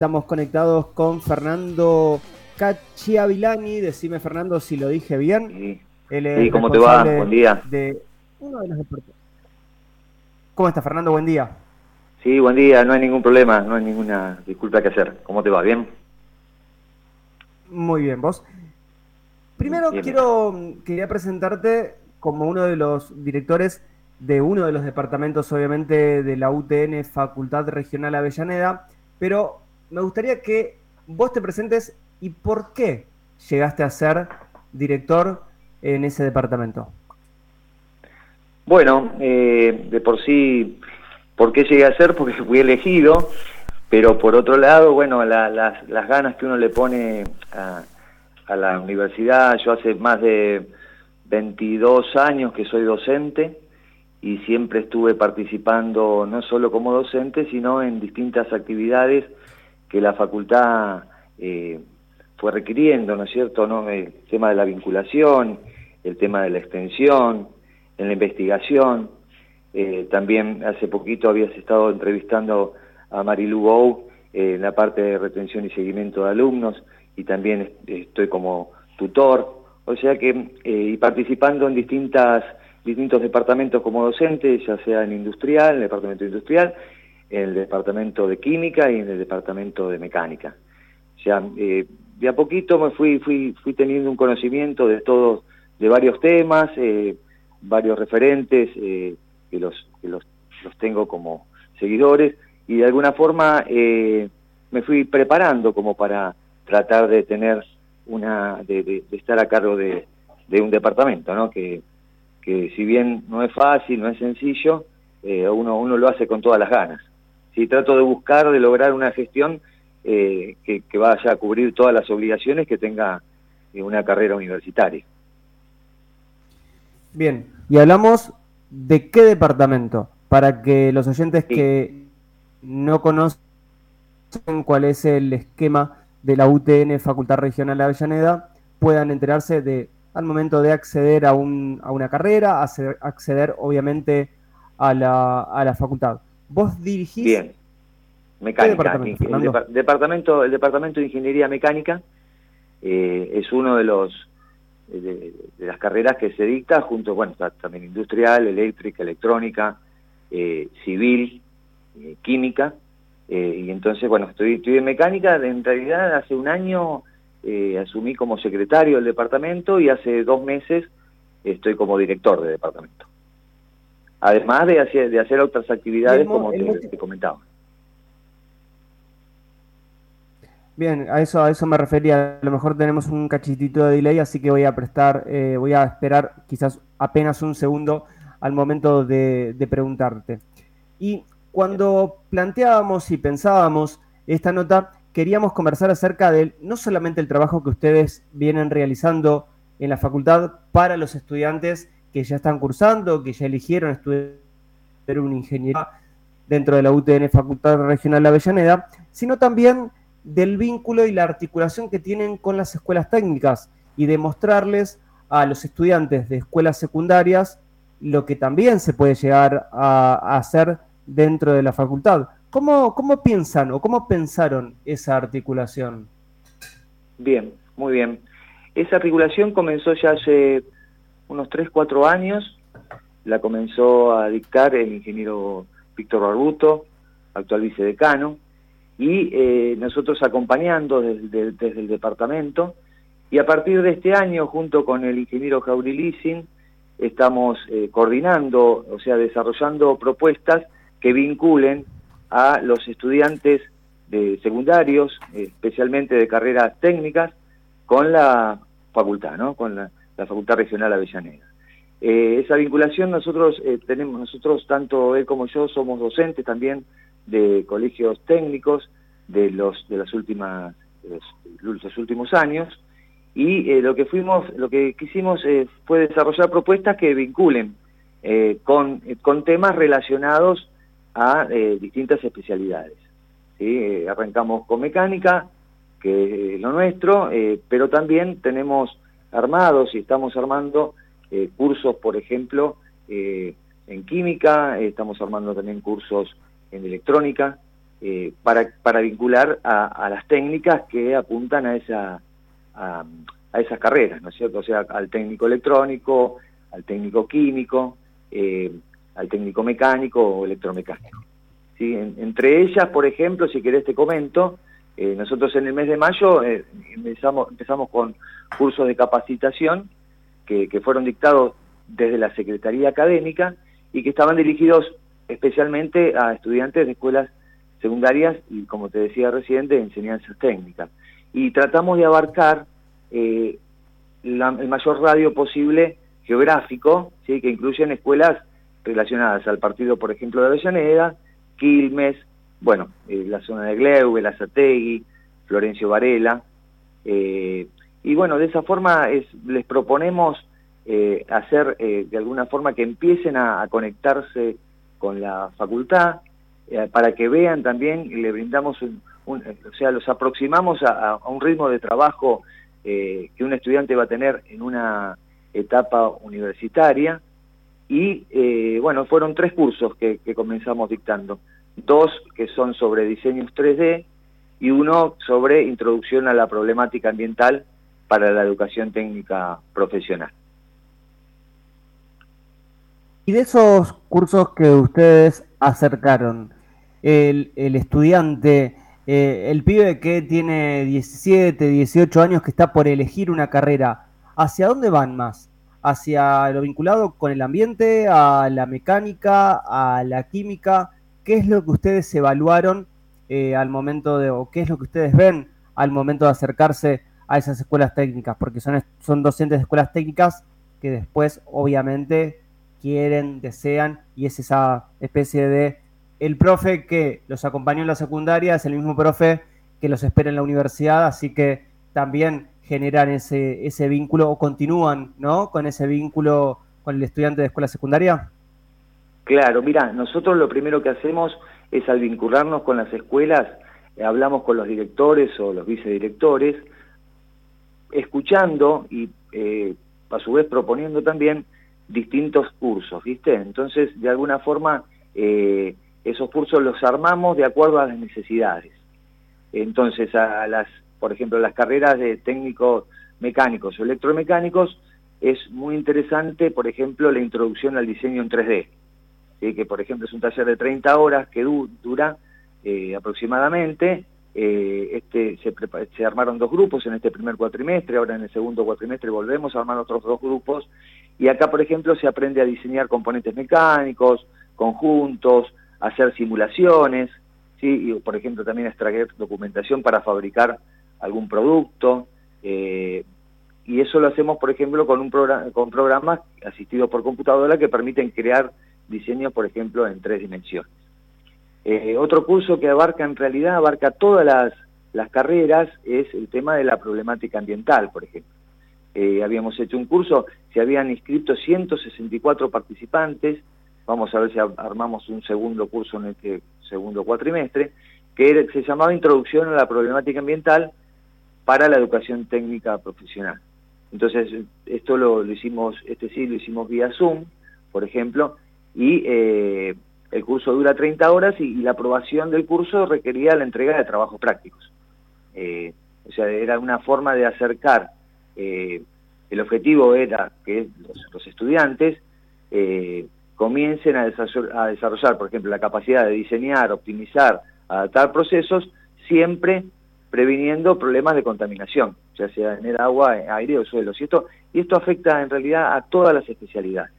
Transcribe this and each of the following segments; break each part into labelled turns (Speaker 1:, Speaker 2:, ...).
Speaker 1: Estamos conectados con Fernando Cachiavilani. Decime, Fernando, si lo dije bien.
Speaker 2: Sí, ¿cómo te va? Buen día.
Speaker 1: ¿Cómo estás, Fernando? Buen día.
Speaker 2: Sí, buen día. No hay ningún problema, no hay ninguna disculpa que hacer. ¿Cómo te va? ¿Bien?
Speaker 1: Muy bien, ¿vos? Primero quiero quería presentarte como uno de los directores de uno de los departamentos, obviamente, de la UTN Facultad Regional Avellaneda, pero me gustaría que vos te presentes y por qué llegaste a ser director en ese departamento.
Speaker 2: Bueno, eh, de por sí, ¿por qué llegué a ser? Porque fui elegido, pero por otro lado, bueno, las, ganas que uno le pone a, a la universidad, yo hace más de 22 años que soy docente y siempre estuve participando no solo como docente, sino en distintas actividades que la facultad eh, fue requiriendo, ¿no es cierto? ¿no? El tema de la vinculación, el tema de la extensión, en la investigación. Eh, también hace poquito habías estado entrevistando a Marilu Bou eh, en la parte de retención y seguimiento de alumnos y también estoy como tutor, o sea que, y participando en distintas, distintos departamentos como docente, ya sea en industrial, en el departamento industrial, en el departamento de química y en el departamento de mecánica. O sea, eh, de a poquito me fui, fui, fui teniendo un conocimiento de todos, de varios temas, eh, varios referentes eh, que, los, que los, los, tengo como seguidores y de alguna forma me fui preparando como para tratar de tener una, de, de, estar a cargo de, de, un departamento, ¿no? Que, que si bien no es fácil, no es sencillo, uno, uno lo hace con todas las ganas si trato de buscar, de lograr una gestión eh, que, vaya a cubrir todas las obligaciones que tenga eh, una carrera universitaria.
Speaker 1: Bien, y hablamos de qué departamento, para que los oyentes que no conocen cuál es el esquema de la UTN Facultad Regional de Avellaneda puedan enterarse de al momento de acceder a, un, a una carrera, acceder, obviamente a la, a la facultad. Vos dirigís...
Speaker 2: Bien, mecánica. el, departamento, el departamento de Ingeniería Mecánica eh, es uno de los de, las carreras que se dicta junto, bueno, también industrial, eléctrica, electrónica, eh, civil, eh, química, y entonces, bueno, estoy, estoy en mecánica, en realidad hace un año asumí como secretario del departamento y hace dos meses estoy como director del departamento. Además de hacer, de hacer otras actividades como te, comentaba.
Speaker 1: Bien, a eso, a eso me refería. A lo mejor tenemos un cachitito de delay, así que voy a prestar, eh, voy a esperar quizás apenas un segundo al momento de, de preguntarte. Y cuando planteábamos y pensábamos esta nota, queríamos conversar acerca de no solamente el trabajo que ustedes vienen realizando en la facultad para los estudiantes que ya están cursando, que ya eligieron estudiar una ingeniería dentro de la UTN Facultad Regional Avellaneda, sino también del vínculo y la articulación que tienen con las escuelas técnicas y demostrarles a los estudiantes de escuelas secundarias lo que también se puede llegar a, hacer dentro de la facultad. ¿Cómo, ¿Cómo piensan o cómo pensaron esa articulación?
Speaker 2: Bien, muy bien. Esa articulación comenzó ya hace unos 3, 4 años, la comenzó a dictar el ingeniero Víctor Barbuto, actual vicedecano, y eh, nosotros acompañando desde, el departamento, y a partir de este año, junto con el ingeniero Jauri Lissing, estamos eh, coordinando, o sea, desarrollando propuestas que vinculen a los estudiantes de secundarios, especialmente de carreras técnicas, con la facultad, ¿no? Con la, la Facultad Regional Avellaneda. Eh, esa vinculación nosotros eh, tenemos, nosotros tanto él como yo somos docentes también de colegios técnicos de los de las últimas los, últimos años y eh, lo que fuimos lo que quisimos fue desarrollar propuestas que vinculen con, con temas relacionados a distintas especialidades. arrancamos con mecánica, que es lo nuestro, pero también tenemos armados y estamos armando eh, cursos, por ejemplo, eh, en química, estamos armando también cursos en electrónica, eh, para, para vincular a, las técnicas que apuntan a, esa, a, esas carreras, ¿no es cierto? O sea, al técnico electrónico, al técnico químico, al técnico mecánico o electromecánico. ¿Sí? entre ellas, por ejemplo, si querés te comento, eh, nosotros en el mes de mayo empezamos, empezamos con cursos de capacitación que, que fueron dictados desde la Secretaría Académica y que estaban dirigidos especialmente a estudiantes de escuelas secundarias y, como te decía recién, de enseñanzas técnicas. Y tratamos de abarcar eh, el mayor radio posible geográfico, ¿sí? que incluyen escuelas relacionadas al partido, por ejemplo, de Avellaneda, Quilmes, bueno, eh, la zona de Gleuve, la Zategui, Florencio Varela. Eh, y bueno, de esa forma es, les proponemos hacer de alguna forma que empiecen a conectarse con la facultad, eh, para que vean también y le brindamos un, o sea, los aproximamos a, un ritmo de trabajo eh, que un estudiante va a tener en una etapa universitaria y eh, bueno, fueron tres cursos que, comenzamos dictando, dos que son sobre diseños 3D y uno sobre introducción a la problemática ambiental para la educación técnica profesional.
Speaker 1: Y de esos cursos que ustedes acercaron, el, estudiante, eh, el pibe que tiene 17, 18 años, que está por elegir una carrera, ¿hacia dónde van más? ¿Hacia lo vinculado con el ambiente, a la mecánica, a la química? ¿Qué es lo que ustedes evaluaron eh, al momento de, o qué es lo que ustedes ven al momento de acercarse a esas escuelas técnicas? Porque son, son docentes de escuelas técnicas que después, obviamente, quieren, desean, y es esa especie de el profe que los acompañó en la secundaria es el mismo profe que los espera en la universidad, así que también generan ese, ese vínculo o continúan ¿no? con ese vínculo con el estudiante de escuela secundaria?
Speaker 2: Claro, mira, nosotros lo primero que hacemos es al vincularnos con las escuelas, eh, hablamos con los directores o los vicedirectores, escuchando y eh, a su vez proponiendo también distintos cursos, ¿viste? Entonces, de alguna forma, eh, esos cursos los armamos de acuerdo a las necesidades. Entonces, a las, por ejemplo, las carreras de técnicos mecánicos o electromecánicos, es muy interesante, por ejemplo, la introducción al diseño en 3D, que por ejemplo es un taller de 30 horas que dura eh, aproximadamente. Eh, este, se, se armaron dos grupos en este primer cuatrimestre, ahora en el segundo cuatrimestre volvemos a armar otros dos grupos, y acá, por ejemplo, se aprende a diseñar componentes mecánicos, conjuntos, hacer simulaciones, ¿sí? y, por ejemplo también extraer documentación para fabricar algún producto, eh, y eso lo hacemos, por ejemplo, con, un con programas asistidos por computadora que permiten crear diseños, por ejemplo, en tres dimensiones. Eh, otro curso que abarca, en realidad, abarca todas las, carreras, es el tema de la problemática ambiental, por ejemplo. Eh, habíamos hecho un curso, se habían inscrito 164 participantes, vamos a ver si armamos un segundo curso en este segundo cuatrimestre, que se llamaba Introducción a la Problemática Ambiental para la Educación Técnica Profesional. Entonces, esto lo, hicimos, este sí lo hicimos vía Zoom, por ejemplo, y eh, el curso dura 30 horas y, la aprobación del curso requería la entrega de trabajos prácticos. Eh, o sea, era una forma de acercar, eh, el objetivo era que los, estudiantes comiencen a desarrollar, por ejemplo, la capacidad de diseñar, optimizar, adaptar procesos, siempre previniendo problemas de contaminación, ya sea en el agua, aire o suelo. Y esto, y esto afecta en realidad a todas las especialidades.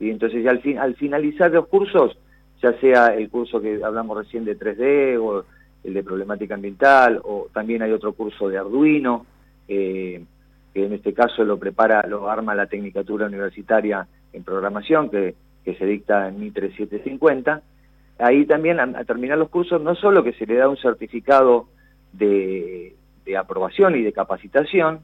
Speaker 2: Y entonces ya al, fin, al finalizar los cursos, ya sea el curso que hablamos recién de 3D o el de problemática ambiental, o también hay otro curso de Arduino, eh, que en este caso lo prepara, lo arma la Tecnicatura Universitaria en programación que, se dicta en MITRE 750, ahí también a, terminar los cursos no solo que se le da un certificado de, aprobación y de capacitación,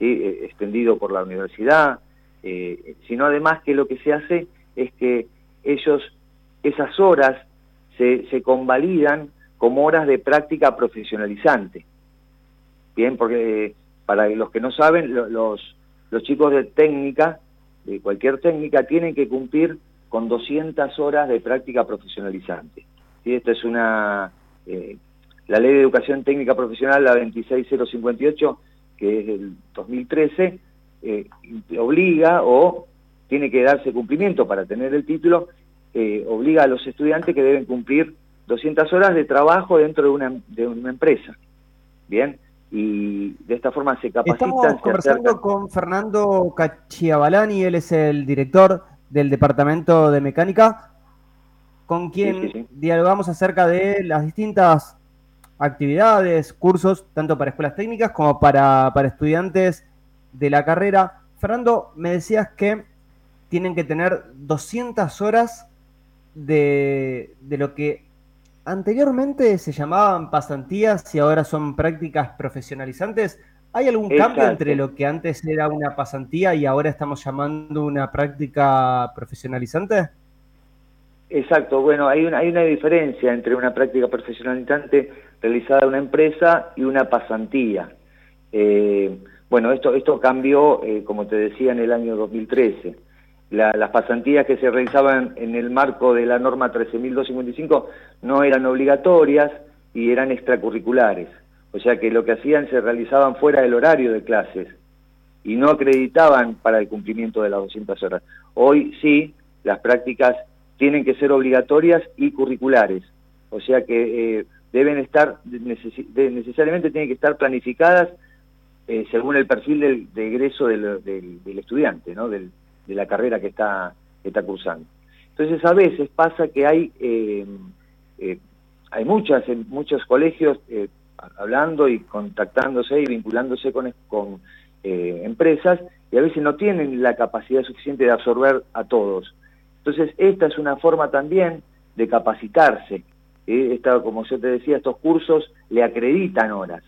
Speaker 2: ¿sí? Eh, extendido por la universidad, eh, sino además que lo que se hace es que ellos, esas horas se, se convalidan como horas de práctica profesionalizante. Bien, porque para los que no saben, los, los chicos de técnica de cualquier técnica tienen que cumplir con 200 horas de práctica profesionalizante. ¿Sí? Esto es una, eh, la Ley de Educación Técnica Profesional, la 26058, que es del 2013, eh, obliga o tiene que darse cumplimiento para tener el título, eh, obliga a los estudiantes que deben cumplir 200 horas de trabajo dentro de una, de una empresa. Bien, y de esta forma se capacitan.
Speaker 1: Estamos conversando con Fernando Cachiabalani, él es el director del Departamento de Mecánica, con quien dialogamos acerca de las distintas actividades, cursos, tanto para escuelas técnicas como para, para estudiantes de la carrera. Fernando, me decías que tienen que tener 200 horas de, de lo que anteriormente se llamaban pasantías y ahora son prácticas profesionalizantes. ¿Hay algún cambio entre lo que antes era una pasantía y ahora estamos llamando una práctica profesionalizante?
Speaker 2: Exacto, bueno, hay una, hay una diferencia entre una práctica profesionalizante realizada en una empresa y una pasantía. Eh, bueno, esto, esto cambió, eh, como te decía, en el año 2013 las pasantías que se realizaban en el marco de la norma 13.255 no eran obligatorias y eran extracurriculares. O sea que lo que hacían se realizaban fuera del horario de clases y no acreditaban para el cumplimiento de las 200 horas. Hoy sí, las prácticas tienen que ser obligatorias y curriculares. O sea que eh, deben estar, necesariamente tienen que estar planificadas eh, según el perfil del, de egreso del, estudiante, ¿no? de la carrera que está, está cursando. Entonces a veces pasa que hay, eh, eh, hay muchas, muchos colegios hablando y contactándose y vinculándose con, con empresas y a veces no tienen la capacidad suficiente de absorber a todos. Entonces esta es una forma también de capacitarse. Esta, como yo te decía, estos cursos le acreditan horas,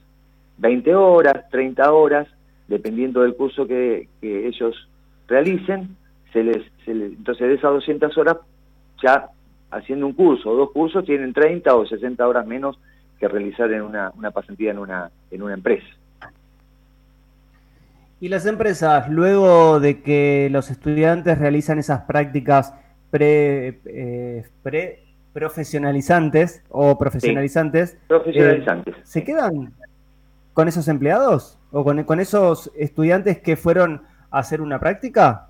Speaker 2: 20 horas, 30 horas, dependiendo del curso que, que ellos realicen, se les, entonces de esas 200 horas, ya haciendo un curso o dos cursos, tienen 30 o 60 horas menos que realizar en una, una pasantía en una, en una empresa.
Speaker 1: Y las empresas, luego de que los estudiantes realizan esas prácticas pre, eh, pre profesionalizantes o profesionalizantes,
Speaker 2: profesionalizantes.
Speaker 1: Eh, ¿se quedan con esos empleados o con, con esos estudiantes que fueron hacer una práctica?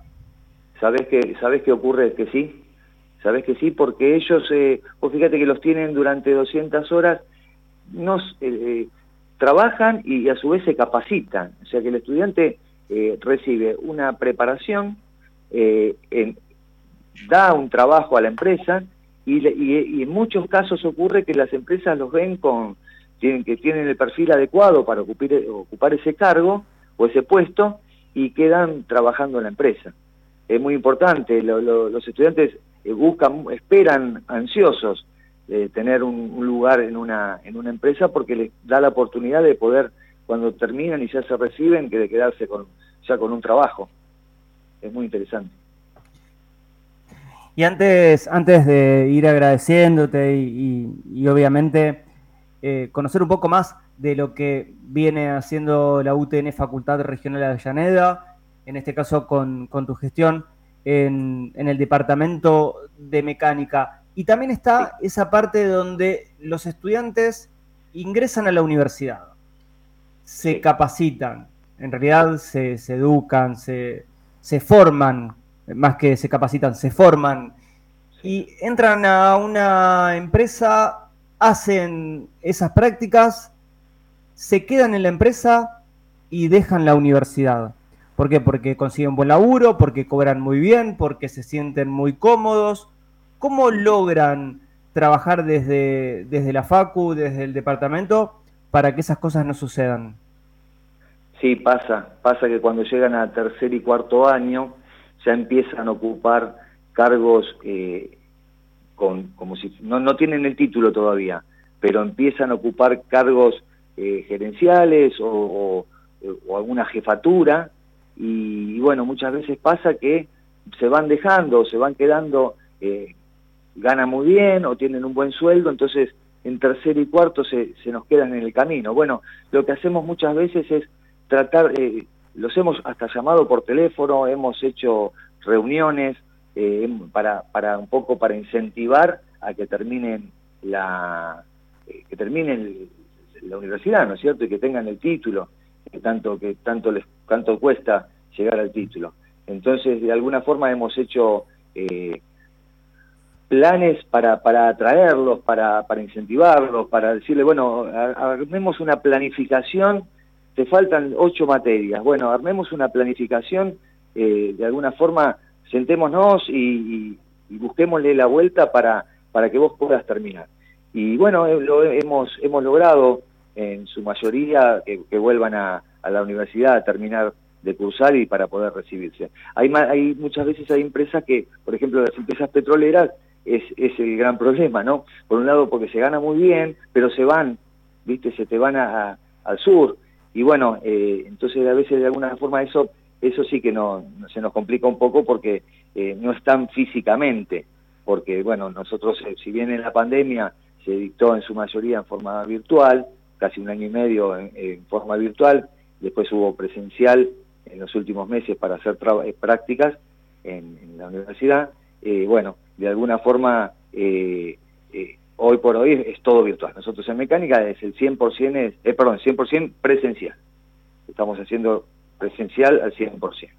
Speaker 2: ¿Sabes que sabes qué ocurre? Que sí. ¿Sabes que sí? Porque ellos, eh, fíjate que los tienen durante 200 horas, nos eh, eh, trabajan y, a su vez se capacitan. O sea que el estudiante eh, recibe una preparación, da un trabajo a la empresa y, y, en muchos casos ocurre que las empresas los ven con tienen que tienen el perfil adecuado para ocupar, ocupar ese cargo o ese puesto y quedan trabajando en la empresa. Es muy importante, los estudiantes eh, buscan, esperan ansiosos de tener un, lugar en una, en una empresa porque les da la oportunidad de poder, cuando terminan y ya se reciben, que de quedarse con, ya con un trabajo. Es muy interesante.
Speaker 1: Y antes, antes de ir agradeciéndote y, obviamente eh, conocer un poco más de lo que viene haciendo la UTN Facultad Regional de Avellaneda, en este caso con, tu gestión en, el Departamento de Mecánica. Y también está esa parte donde los estudiantes ingresan a la universidad, se capacitan, en realidad se, educan, se, se forman, más que se capacitan, se forman y entran a una empresa, hacen esas prácticas se quedan en la empresa y dejan la universidad. ¿Por qué? Porque consiguen buen laburo, porque cobran muy bien, porque se sienten muy cómodos. ¿Cómo logran trabajar desde, desde la FACU, desde el departamento, para que esas cosas no sucedan?
Speaker 2: Sí, pasa. Pasa que cuando llegan a tercer y cuarto año ya empiezan a ocupar cargos eh, con, como si no, no tienen el título todavía, pero empiezan a ocupar cargos eh, gerenciales o, alguna jefatura y, bueno, muchas veces pasa que se van dejando, se van quedando, eh, ganan muy bien o tienen un buen sueldo, entonces en tercer y cuarto se, se nos quedan en el camino. Bueno, lo que hacemos muchas veces es tratar, eh, los hemos hasta llamado por teléfono, hemos hecho reuniones para, para un poco para incentivar a que terminen la, eh, que terminen la universidad, ¿no es cierto? Y que tengan el título, que tanto, que tanto, les, tanto cuesta llegar al título. Entonces, de alguna forma hemos hecho eh, planes para, para atraerlos, para, para incentivarlos, para decirle, bueno, armemos una planificación, te faltan ocho materias, bueno, armemos una planificación, eh, de alguna forma sentémonos y, y, busquémosle la vuelta para, para que vos puedas terminar. Y bueno, eh, lo hemos, hemos logrado en su mayoría que, vuelvan a, a, la universidad a terminar de cursar y para poder recibirse. Hay, hay muchas veces hay empresas que, por ejemplo, las empresas petroleras es, es el gran problema, ¿no? Por un lado porque se gana muy bien, pero se van, ¿viste? Se te van a, al sur. Y bueno, eh, entonces a veces de alguna forma eso eso sí que no, se nos complica un poco porque eh, no están físicamente, porque bueno, nosotros, eh, si bien en la pandemia se dictó en su mayoría en forma virtual, casi un año y medio en, forma virtual, después hubo presencial en los últimos meses para hacer prácticas en, la universidad, bueno, de alguna forma, eh, eh, hoy por hoy es todo virtual. Nosotros en mecánica es el 100%, es, eh, perdón, 100% presencial. Estamos haciendo presencial al 100%.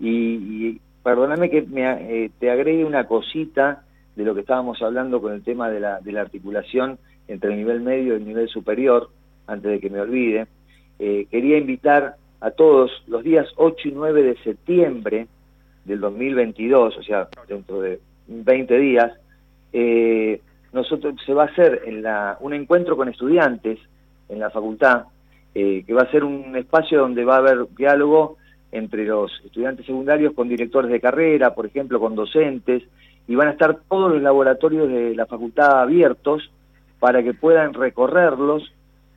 Speaker 2: Y, y perdóname que me, te agregue una cosita de lo que estábamos hablando con el tema de la, de la articulación entre el nivel medio y el nivel superior, antes de que me olvide. quería invitar a todos los días 8 y 9 de septiembre del 2022, o sea, dentro de 20 días, eh, nosotros se va a hacer en la, un encuentro con estudiantes en la facultad, eh, que va a ser un espacio donde va a haber diálogo entre los estudiantes secundarios con directores de carrera, por ejemplo, con docentes, y van a estar todos los laboratorios de la facultad abiertos para que puedan recorrerlos,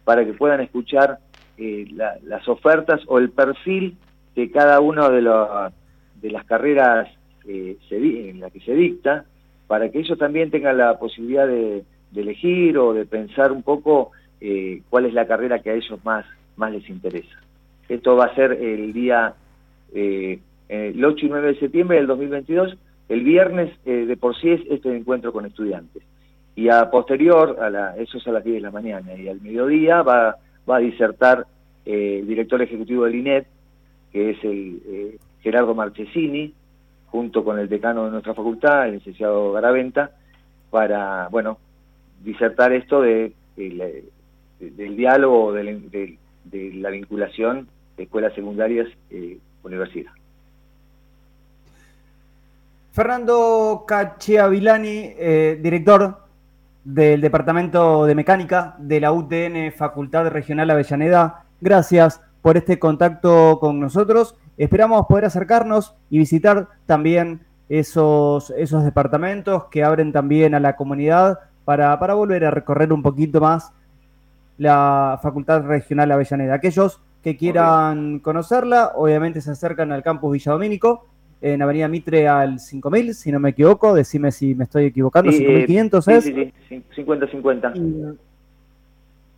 Speaker 2: para que puedan escuchar eh, las ofertas o el perfil de cada una de, las carreras se, en la que se dicta, para que ellos también tengan la posibilidad de, elegir o de pensar un poco eh, cuál es la carrera que a ellos más, más les interesa. Esto va a ser el día eh, el 8 y 9 de septiembre del 2022. El viernes eh, de por sí es este encuentro con estudiantes. Y a posterior, a la, eso es a las 10 de la mañana, y al mediodía va, va a disertar el director ejecutivo del INET, que es el Gerardo Marchesini, junto con el decano de nuestra facultad, el licenciado Garaventa, para, bueno, disertar esto de, del diálogo, de, la vinculación de escuelas secundarias eh, universidad.
Speaker 1: Fernando Cachiavilani, eh, director del Departamento de Mecánica de la UTN Facultad Regional Avellaneda, gracias por este contacto con nosotros Esperamos poder acercarnos y visitar también esos, esos departamentos que abren también a la comunidad para, para volver a recorrer un poquito más la Facultad Regional Avellaneda. Aquellos que quieran conocerla, obviamente se acercan al campus Villa Domínico, en Avenida Mitre al 5000, si no me equivoco, decime si me estoy equivocando, 5500 es. Sí,
Speaker 2: sí, 50-50.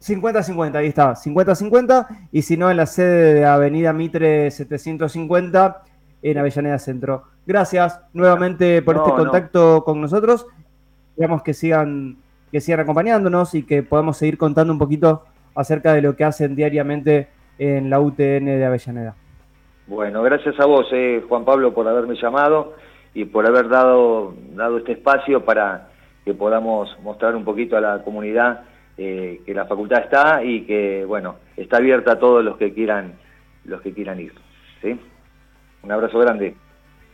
Speaker 1: 50-50, ahí está, 50-50, y si no en la sede de Avenida Mitre 750 en Avellaneda Centro. Gracias nuevamente por este contacto con nosotros. Esperamos que sigan, que sigan acompañándonos y que podamos seguir contando un poquito acerca de lo que hacen diariamente en la UTN de Avellaneda.
Speaker 2: Bueno, gracias a vos, eh, Juan Pablo, por haberme llamado y por haber dado, dado este espacio para que podamos mostrar un poquito a la comunidad eh, que la facultad está y que, bueno, está abierta a todos los que quieran, los que quieran ir. ¿sí? Un abrazo grande.